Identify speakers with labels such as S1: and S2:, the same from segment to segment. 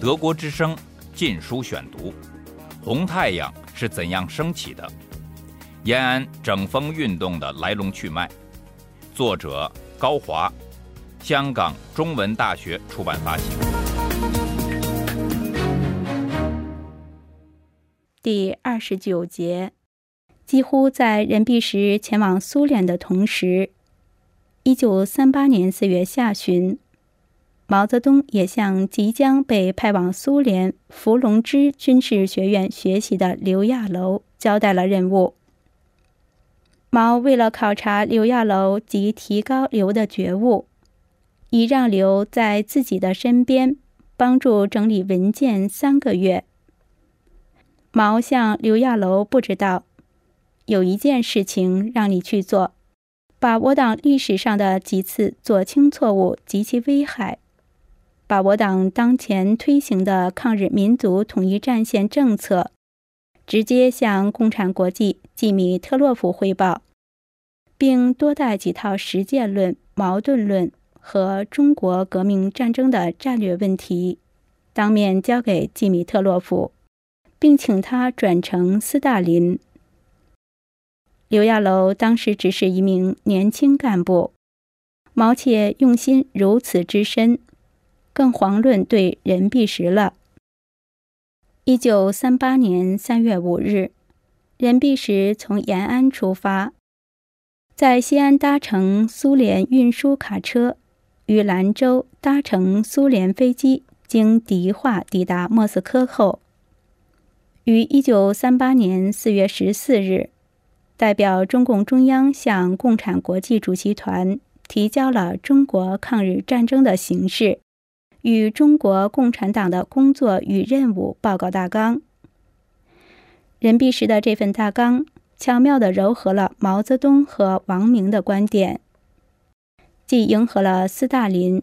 S1: 德国之声《禁书选读》：红太阳是怎样升起的？延安整风运动的来龙去脉。作者高华，香港中文大学出版发行。
S2: 第二十九节，几乎在任弼时前往苏联的同时，一九三八年四月下旬。毛泽东也向即将被派往苏联伏龙芝军事学院学习的刘亚楼交代了任务。毛为了考察刘亚楼及提高刘的觉悟，已让刘在自己的身边帮助整理文件三个月。毛向刘亚楼布置道：“有一件事情让你去做，把我党历史上的几次左倾错误及其危害。”把我党当前推行的抗日民族统一战线政策，直接向共产国际季米特洛夫汇报，并多带几套实践论、矛盾论和中国革命战争的战略问题，当面交给季米特洛夫，并请他转呈斯大林。刘亚楼当时只是一名年轻干部，毛且用心如此之深。更遑论对任弼时了。一九三八年三月五日，任弼时从延安出发，在西安搭乘苏联运输卡车，于兰州搭乘苏联飞机经迪化抵达莫斯科后，于一九三八年四月十四日，代表中共中央向共产国际主席团提交了中国抗日战争的形势。与中国共产党的工作与任务报告大纲。任弼时的这份大纲巧妙地糅合了毛泽东和王明的观点，既迎合了斯大林，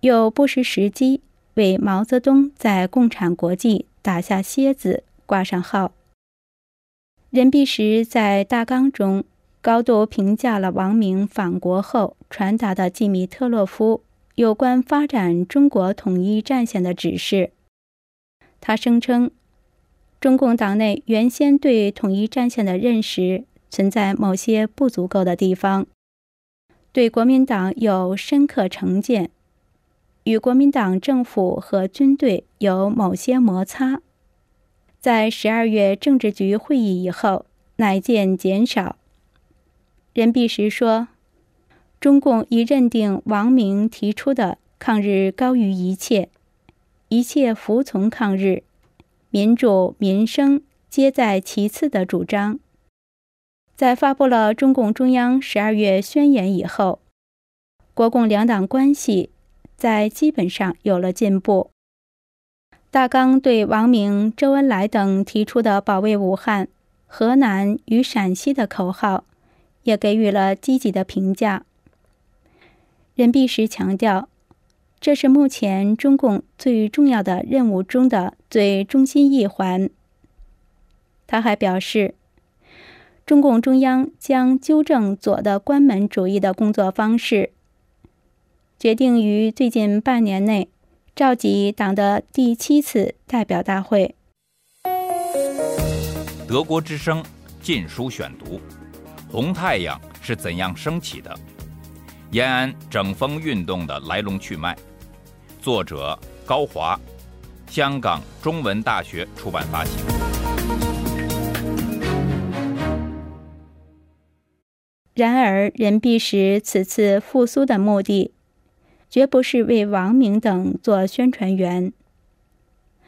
S2: 又不失时机为毛泽东在共产国际打下楔子、挂上号。任弼时在大纲中高度评价了王明返国后传达的季米特洛夫。有关发展中国统一战线的指示，他声称，中共党内原先对统一战线的认识存在某些不足够的地方，对国民党有深刻成见，与国民党政府和军队有某些摩擦，在十二月政治局会议以后，乃见减少。任弼时说。中共已认定王明提出的“抗日高于一切，一切服从抗日，民主民生皆在其次”的主张。在发布了中共中央十二月宣言以后，国共两党关系在基本上有了进步。大纲对王明、周恩来等提出的保卫武汉、河南与陕西的口号，也给予了积极的评价。任弼时强调，这是目前中共最重要的任务中的最中心一环。他还表示，中共中央将纠正左的关门主义的工作方式，决定于最近半年内召集党的第七次代表大会。
S1: 德国之声《禁书选读》：红太阳是怎样升起的？延安整风运动的来龙去脉，作者高华，香港中文大学出版发行。
S2: 然而，任弼时此次复苏的目的，绝不是为王明等做宣传员。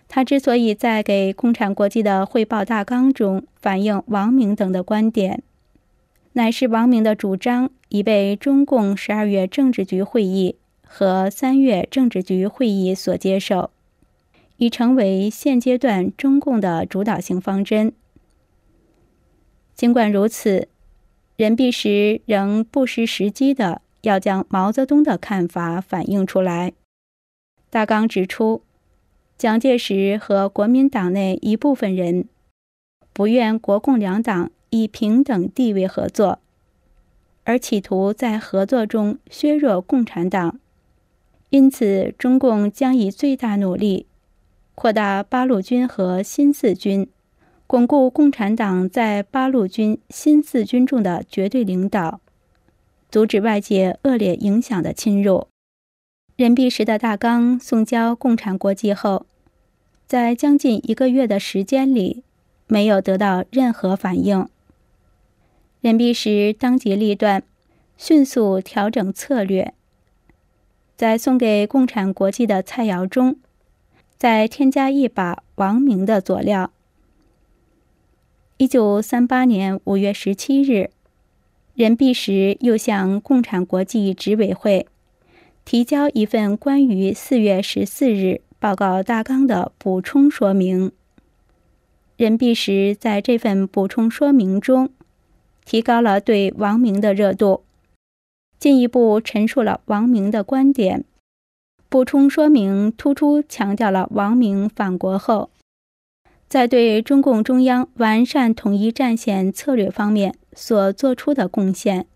S2: 他之所以在给共产国际的汇报大纲中反映王明等的观点。乃是王明的主张已被中共十二月政治局会议和三月政治局会议所接受，已成为现阶段中共的主导性方针。尽管如此，任弼时仍不失时机的要将毛泽东的看法反映出来。大纲指出，蒋介石和国民党内一部分人不愿国共两党。以平等地位合作，而企图在合作中削弱共产党，因此，中共将以最大努力扩大八路军和新四军，巩固共产党在八路军、新四军中的绝对领导，阻止外界恶劣影响的侵入。任弼时的大纲送交共产国际后，在将近一个月的时间里，没有得到任何反应。任弼时当机立断，迅速调整策略。在送给共产国际的菜肴中，再添加一把王明的佐料。一九三八年五月十七日，任弼时又向共产国际执委会提交一份关于四月十四日报告大纲的补充说明。任弼时在这份补充说明中，提高了对王明的热度。进一步陈述了王明的观点，补充说明突出强调了王明返国后，在对中共中央完善统一战线策略方面所做出的贡献。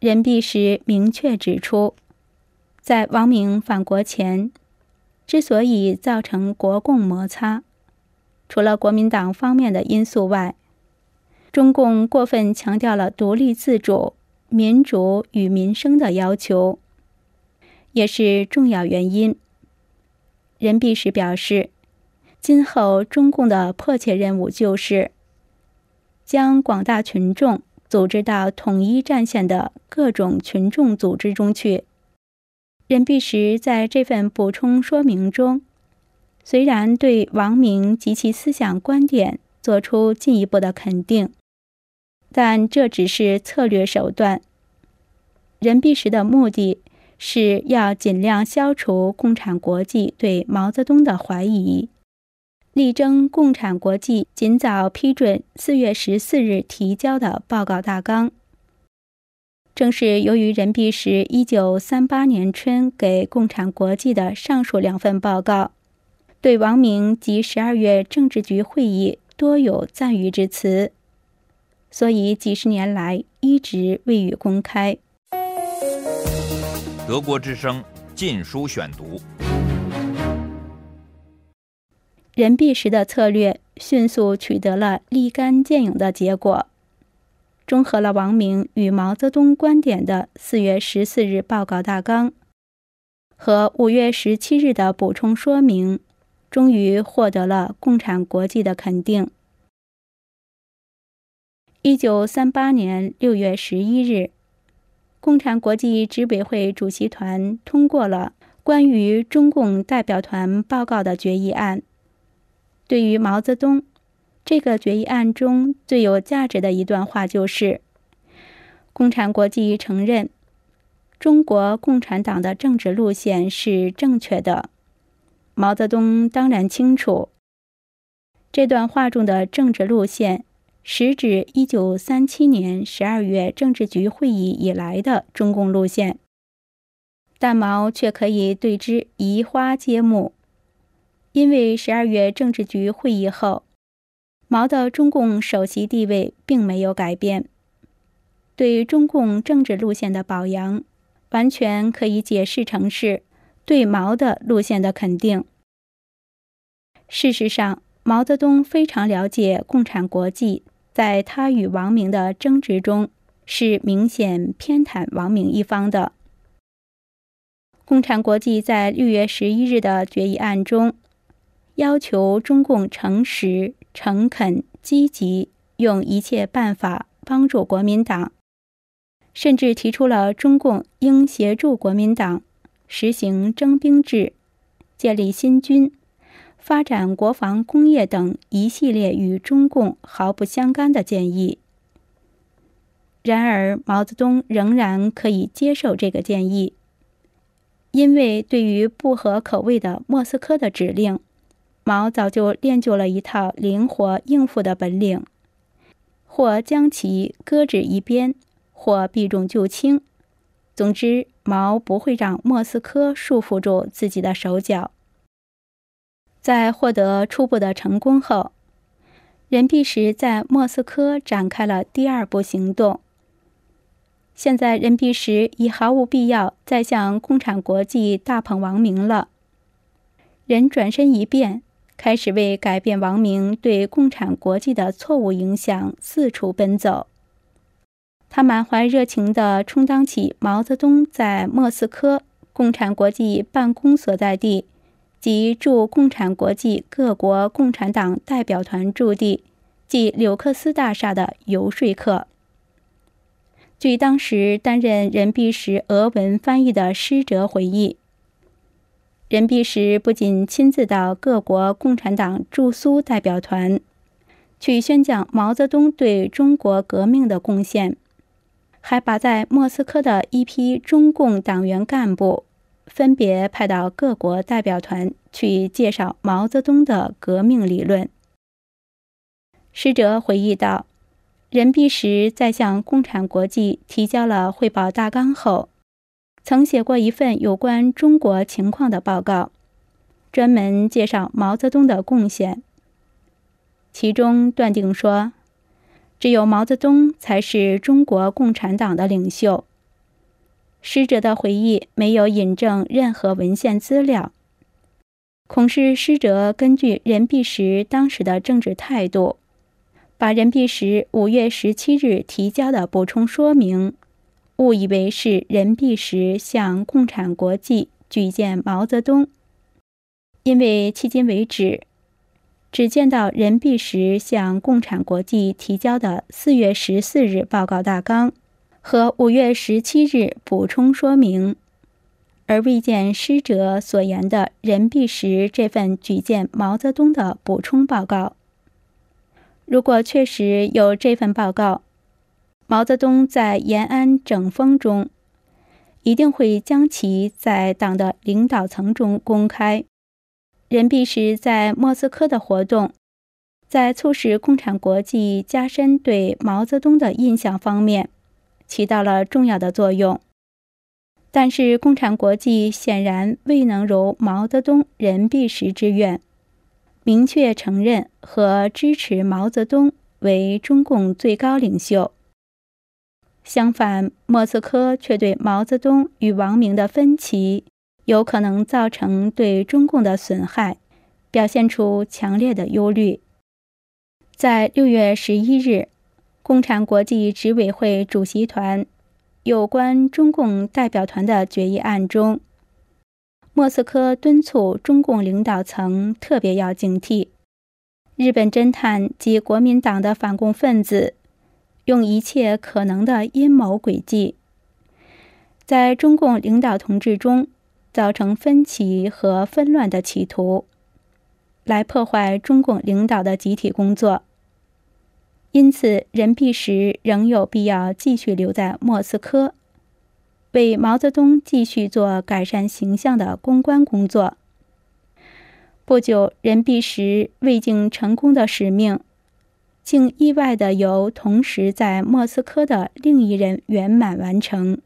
S2: 任弼时明确指出，在王明返国前，之所以造成国共摩擦，除了国民党方面的因素外，中共过分强调了独立自主。民主与民生的要求，也是重要原因。任弼时表示，今后中共的迫切任务就是将广大群众组织到统一战线的各种群众组织中去。任弼时在这份补充说明中，虽然对王明及其思想观点作出进一步的肯定。但这只是策略手段。任弼时的目的是要尽量消除共产国际对毛泽东的怀疑，力争共产国际尽早批准四月十四日提交的报告大纲。正是由于任弼时一九三八年春给共产国际的上述两份报告，对王明及十二月政治局会议多有赞誉之词。所以几十年来一直未予公开。
S1: 德国之声《禁书选读》，
S2: 任弼时的策略迅速取得了立竿见影的结果。综合了王明与毛泽东观点的四月十四日报告大纲和五月十七日的补充说明，终于获得了共产国际的肯定。一九三八年六月十一日，共产国际执委会主席团通过了关于中共代表团报告的决议案。对于毛泽东，这个决议案中最有价值的一段话就是：共产国际承认中国共产党的政治路线是正确的。毛泽东当然清楚，这段话中的政治路线。实指一九三七年十二月政治局会议以来的中共路线，但毛却可以对之移花接木，因为十二月政治局会议后，毛的中共首席地位并没有改变，对中共政治路线的表扬，完全可以解释成是对毛的路线的肯定。事实上，毛泽东非常了解共产国际。在他与王明的争执中，是明显偏袒王明一方的。共产国际在六月十一日的决议案中，要求中共诚实、诚恳、积极，用一切办法帮助国民党，甚至提出了中共应协助国民党实行征兵制、建立新军。发展国防工业等一系列与中共毫不相干的建议。然而，毛泽东仍然可以接受这个建议，因为对于不合口味的莫斯科的指令，毛早就练就了一套灵活应付的本领，或将其搁置一边，或避重就轻。总之，毛不会让莫斯科束缚住自己的手脚。在获得初步的成功后，任弼时在莫斯科展开了第二步行动。现在任弼时已毫无必要再向共产国际大捧王明了。人转身一变，开始为改变王明对共产国际的错误影响四处奔走。他满怀热情地充当起毛泽东在莫斯科共产国际办公所在地及驻共产国际各国共产党代表团驻地即柳克斯大厦的游说客。据当时担任任弼时俄文翻译的施哲回忆，任弼时不仅亲自到各国共产党驻苏代表团去宣讲毛泽东对中国革命的贡献，还把在莫斯科的一批中共党员干部分别派到各国代表团去介绍毛泽东的革命理论。施哲回忆道。任弼时在向共产国际提交了汇报大纲后，曾写过一份有关中国情况的报告，专门介绍毛泽东的贡献。其中断定说，只有毛泽东才是中国共产党的领袖。师者的回忆没有引证任何文献资料，恐是师者根据任弼时当时的政治态度。把任弼时五月十七日提交的补充说明，误以为是任弼时向共产国际举荐毛泽东，因为迄今为止，只见到任弼时向共产国际提交的四月十四日报告大纲和五月十七日补充说明，而未见师哲所言的任弼时这份举荐毛泽东的补充报告。如果确实有这份报告，毛泽东在延安整风中一定会将其在党的领导层中公开。任弼时在莫斯科的活动，在促使共产国际加深对毛泽东的印象方面起到了重要的作用。但是，共产国际显然未能如毛泽东、任弼时之愿。明确承认和支持毛泽东为中共最高领袖。相反，莫斯科却对毛泽东与王明的分歧有可能造成对中共的损害，表现出强烈的忧虑。在六月十一日，共产国际执委会主席团有关中共代表团的决议案中。莫斯科敦促中共领导层特别要警惕，日本侦探及国民党的反共分子用一切可能的阴谋诡计，在中共领导同志中造成分歧和纷乱的企图，来破坏中共领导的集体工作。因此，任弼时仍有必要继续留在莫斯科。为毛泽东继续做改善形象的公关工作。不久，任弼时未竟成功的使命，竟意外的由同时在莫斯科的另一人圆满完成。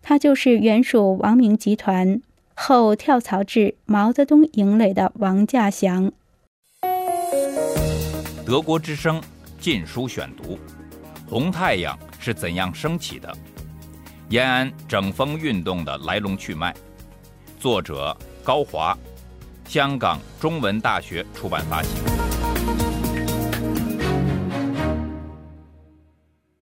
S2: 他就是原属王明集团后跳槽至毛泽东营垒的王稼祥。
S1: 德国之声《禁书选读》：红太阳是怎样升起的？延安整风运动的来龙去脉，作者高华，香港中文大学出版发行。